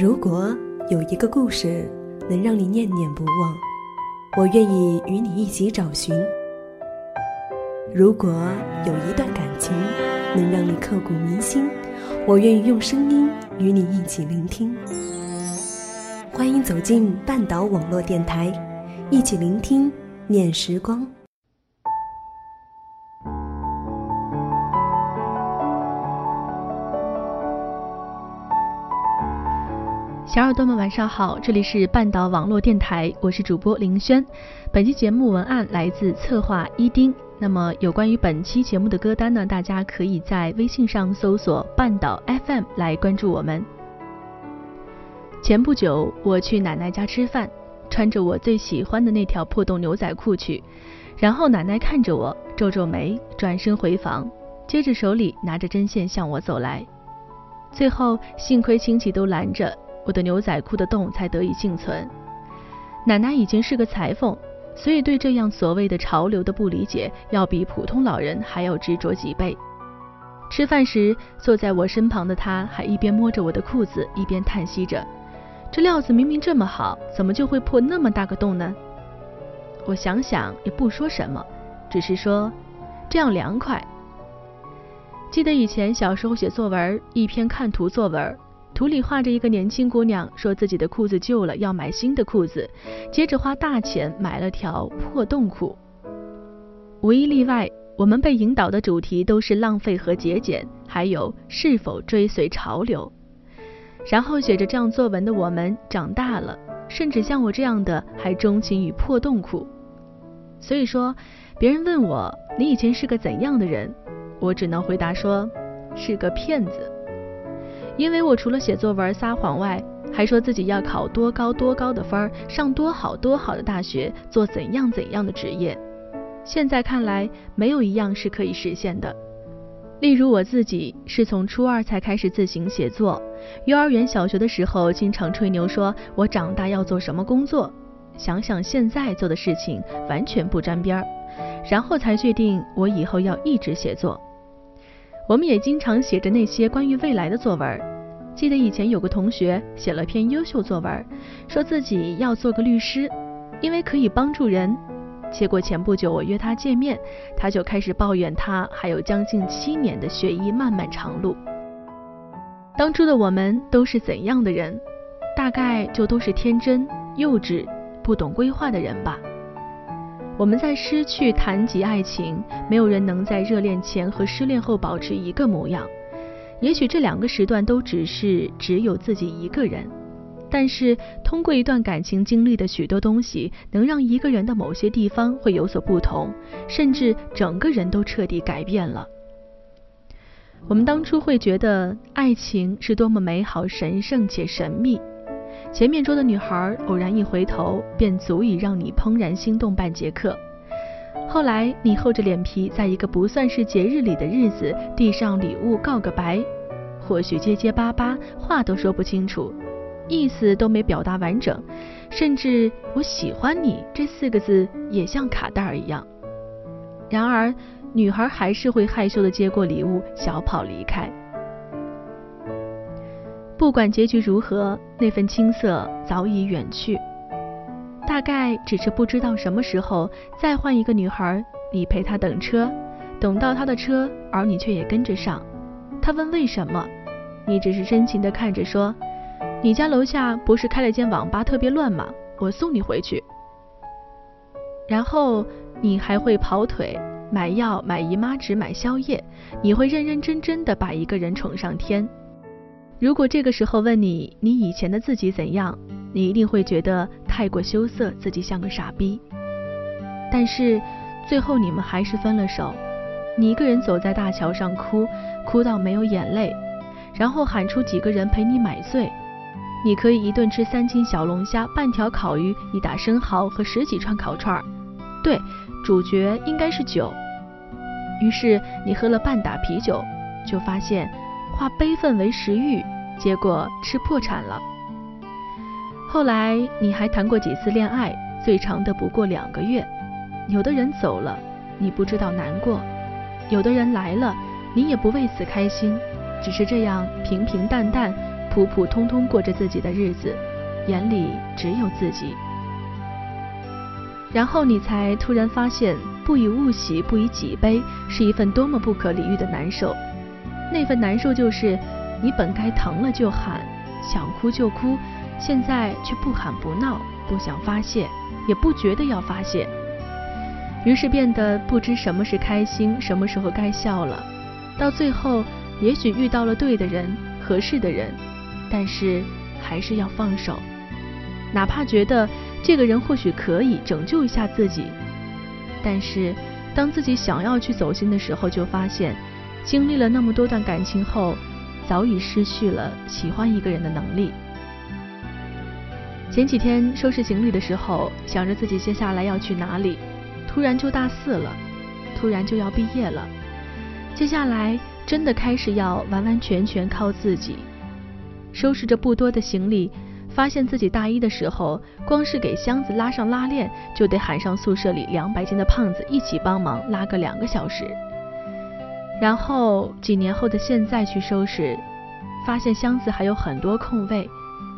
如果有一个故事能让你念念不忘，我愿意与你一起找寻；如果有一段感情能让你刻骨铭心，我愿意用声音与你一起聆听。欢迎走进半岛网络电台，一起聆听念时光。小耳朵们晚上好，这里是半岛网络电台，我是主播林轩。本期节目文案来自策划伊丁。那么有关于本期节目的歌单呢，大家可以在微信上搜索半岛 FM 来关注我们。前不久我去奶奶家吃饭，穿着我最喜欢的那条破洞牛仔裤去，然后奶奶看着我皱皱眉，转身回房，接着手里拿着针线向我走来。最后幸亏亲戚都拦着。我的牛仔裤的洞才得以幸存。奶奶已经是个裁缝，所以对这样所谓的潮流的不理解，要比普通老人还要执着几倍。吃饭时，坐在我身旁的她还一边摸着我的裤子，一边叹息着：“这料子明明这么好，怎么就会破那么大个洞呢？”我想想也不说什么，只是说：“这样凉快。”记得以前小时候写作文，一篇看图作文。图里画着一个年轻姑娘，说自己的裤子旧了，要买新的裤子，接着花大钱买了条破洞裤。无一例外，我们被引导的主题都是浪费和节俭，还有是否追随潮流。然后写着这样作文的我们长大了，甚至像我这样的还钟情于破洞裤。所以说，别人问我你以前是个怎样的人，我只能回答说是个骗子。因为我除了写作文撒谎外，还说自己要考多高多高的分儿，上多好多好的大学，做怎样怎样的职业。现在看来，没有一样是可以实现的。例如我自己是从初二才开始自行写作，幼儿园、小学的时候经常吹牛说我长大要做什么工作，想想现在做的事情完全不沾边儿，然后才确定我以后要一直写作。我们也经常写着那些关于未来的作文。记得以前有个同学写了篇优秀作文，说自己要做个律师，因为可以帮助人。结果前不久我约他见面，他就开始抱怨他还有将近七年的学医漫漫长路。当初的我们都是怎样的人？大概就都是天真、幼稚、不懂规划的人吧。我们在失去谈及爱情，没有人能在热恋前和失恋后保持一个模样。也许这两个时段都只是只有自己一个人，但是通过一段感情经历的许多东西，能让一个人的某些地方会有所不同，甚至整个人都彻底改变了。我们当初会觉得爱情是多么美好、神圣且神秘。前面桌的女孩偶然一回头，便足以让你怦然心动半节课。后来你厚着脸皮，在一个不算是节日里的日子，递上礼物告个白，或许结结巴巴，话都说不清楚，意思都没表达完整，甚至“我喜欢你”这四个字也像卡带儿一样。然而，女孩还是会害羞的接过礼物，小跑离开。不管结局如何，那份青涩早已远去。大概只是不知道什么时候再换一个女孩，你陪她等车，等到她的车，而你却也跟着上。她问为什么，你只是深情的看着说：“你家楼下不是开了间网吧，特别乱吗？我送你回去。”然后你还会跑腿、买药、买姨妈纸、买宵夜，你会认认真真的把一个人宠上天。如果这个时候问你，你以前的自己怎样，你一定会觉得太过羞涩，自己像个傻逼。但是最后你们还是分了手，你一个人走在大桥上哭，哭到没有眼泪，然后喊出几个人陪你买醉。你可以一顿吃三斤小龙虾、半条烤鱼、一打生蚝和十几串烤串儿。对，主角应该是酒。于是你喝了半打啤酒，就发现。化悲愤为食欲，结果吃破产了。后来你还谈过几次恋爱，最长的不过两个月。有的人走了，你不知道难过；有的人来了，你也不为此开心，只是这样平平淡淡普普通通过着自己的日子，眼里只有自己。然后你才突然发现，不以物喜，不以己悲，是一份多么不可理喻的难受。那份难受就是，你本该疼了就喊，想哭就哭，现在却不喊不闹，不想发泄，也不觉得要发泄，于是变得不知什么是开心，什么时候该笑了。到最后，也许遇到了对的人，合适的人，但是还是要放手，哪怕觉得这个人或许可以拯救一下自己，但是当自己想要去走心的时候，就发现。经历了那么多段感情后，早已失去了喜欢一个人的能力。前几天收拾行李的时候，想着自己接下来要去哪里，突然就大四了，突然就要毕业了，接下来真的开始要完完全全靠自己。收拾着不多的行李，发现自己大一的时候，光是给箱子拉上拉链，就得喊上宿舍里两百斤的胖子一起帮忙拉个两个小时。然后几年后的现在去收拾，发现箱子还有很多空位，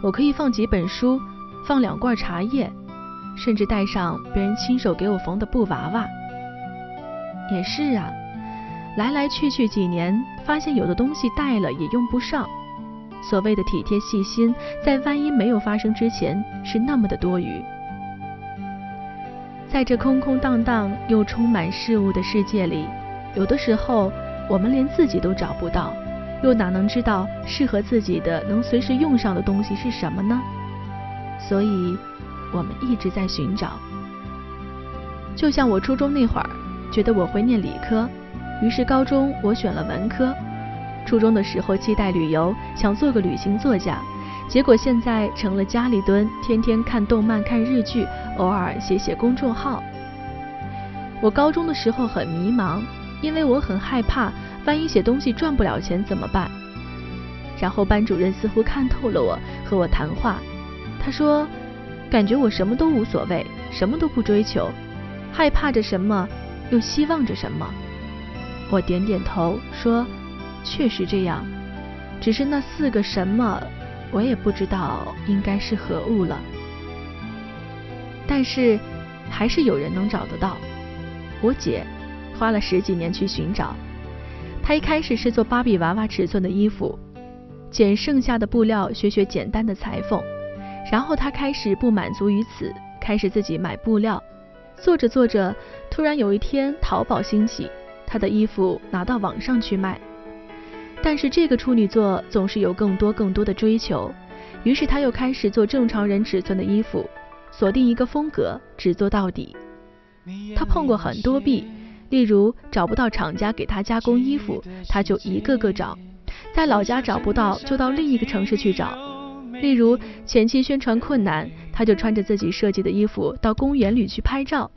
我可以放几本书，放两罐茶叶，甚至带上别人亲手给我缝的布娃娃。也是啊，来来去去几年，发现有的东西带了也用不上。所谓的体贴细心，在万一没有发生之前，是那么的多余。在这空空荡荡又充满事物的世界里，有的时候。我们连自己都找不到，又哪能知道适合自己的、能随时用上的东西是什么呢？所以，我们一直在寻找。就像我初中那会儿，觉得我会念理科，于是高中我选了文科。初中的时候期待旅游，想做个旅行作家，结果现在成了家里蹲，天天看动漫、看日剧，偶尔写写公众号。我高中的时候很迷茫。因为我很害怕，万一写东西赚不了钱怎么办？然后班主任似乎看透了我，和我谈话。他说：“感觉我什么都无所谓，什么都不追求，害怕着什么，又希望着什么。”我点点头说：“确实这样，只是那四个什么，我也不知道应该是何物了。但是，还是有人能找得到。我姐。”花了十几年去寻找，他一开始是做芭比娃娃尺寸的衣服，捡剩下的布料学学简单的裁缝，然后他开始不满足于此，开始自己买布料，做着做着，突然有一天淘宝兴起，他的衣服拿到网上去卖，但是这个处女座总是有更多更多的追求，于是他又开始做正常人尺寸的衣服，锁定一个风格，只做到底。他碰过很多壁。例如找不到厂家给他加工衣服，他就一个个找；在老家找不到，就到另一个城市去找。例如前期宣传困难，他就穿着自己设计的衣服到公园里去拍照。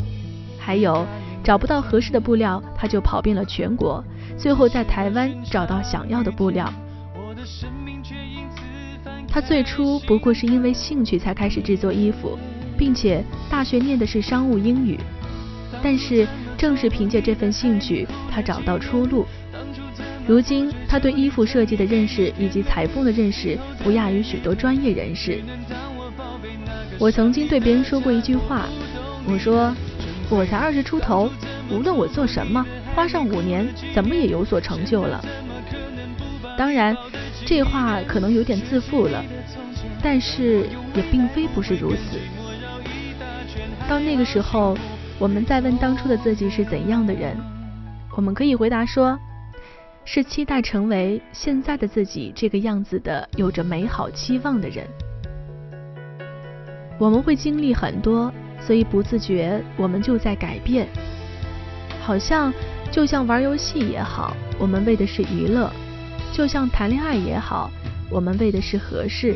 还有找不到合适的布料，他就跑遍了全国，最后在台湾找到想要的布料。他最初不过是因为兴趣才开始制作衣服，并且大学念的是商务英语，但是。正是凭借这份兴趣，他找到出路。如今，他对衣服设计的认识以及裁缝的认识，不亚于许多专业人士。我曾经对别人说过一句话，我说：“我才二十出头，无论我做什么，花上五年，怎么也有所成就了。”当然，这话可能有点自负了，但是也并非不是如此。到那个时候。我们在问当初的自己是怎样的人，我们可以回答说，是期待成为现在的自己这个样子的，有着美好期望的人。我们会经历很多，所以不自觉我们就在改变。好像就像玩游戏也好，我们为的是娱乐；就像谈恋爱也好，我们为的是合适；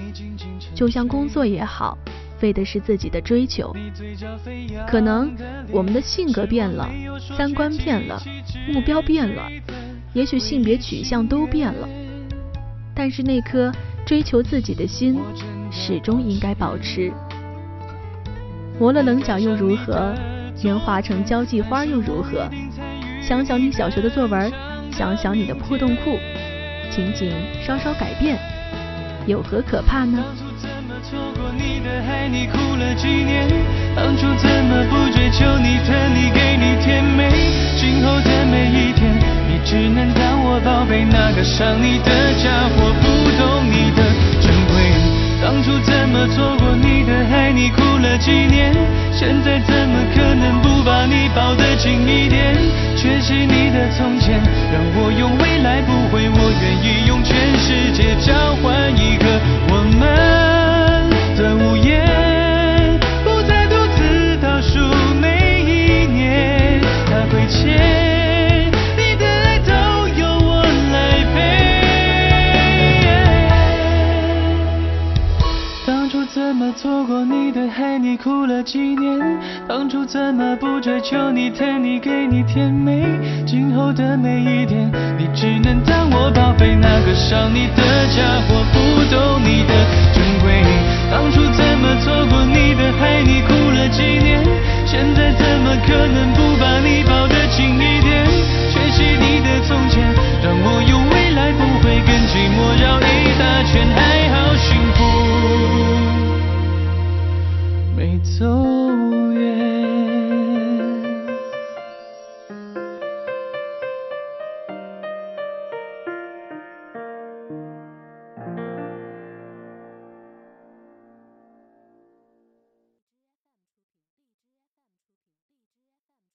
就像工作也好。为的是自己的追求，可能我们的性格变了，三观变了，目标变了，也许性别取向都变了，但是那颗追求自己的心始终应该保持。磨了棱角又如何？年华成交际花又如何？想想你小学的作文，想想你的破洞裤，仅仅稍稍改变，有何可怕呢？你的爱，你哭了几年？当初怎么不追求你疼你给你甜美？今后的每一天，你只能当我宝贝，那个伤你的家伙，不懂你的珍贵。当初怎么错过你的爱，你哭了几年？现在怎么可能不把你抱得紧一点？缺席你的从前，让我用未来不悔，我愿意用全世界交换一个我们。求你疼你给你甜美？今后的每一天，你只能当我宝贝，那个伤你的家伙，不懂你的珍贵。当初怎么错过你的爱，你哭了几年？现在怎么可能不把你抱得紧一点？缺席你的从前，让我用未来不会跟寂寞绕一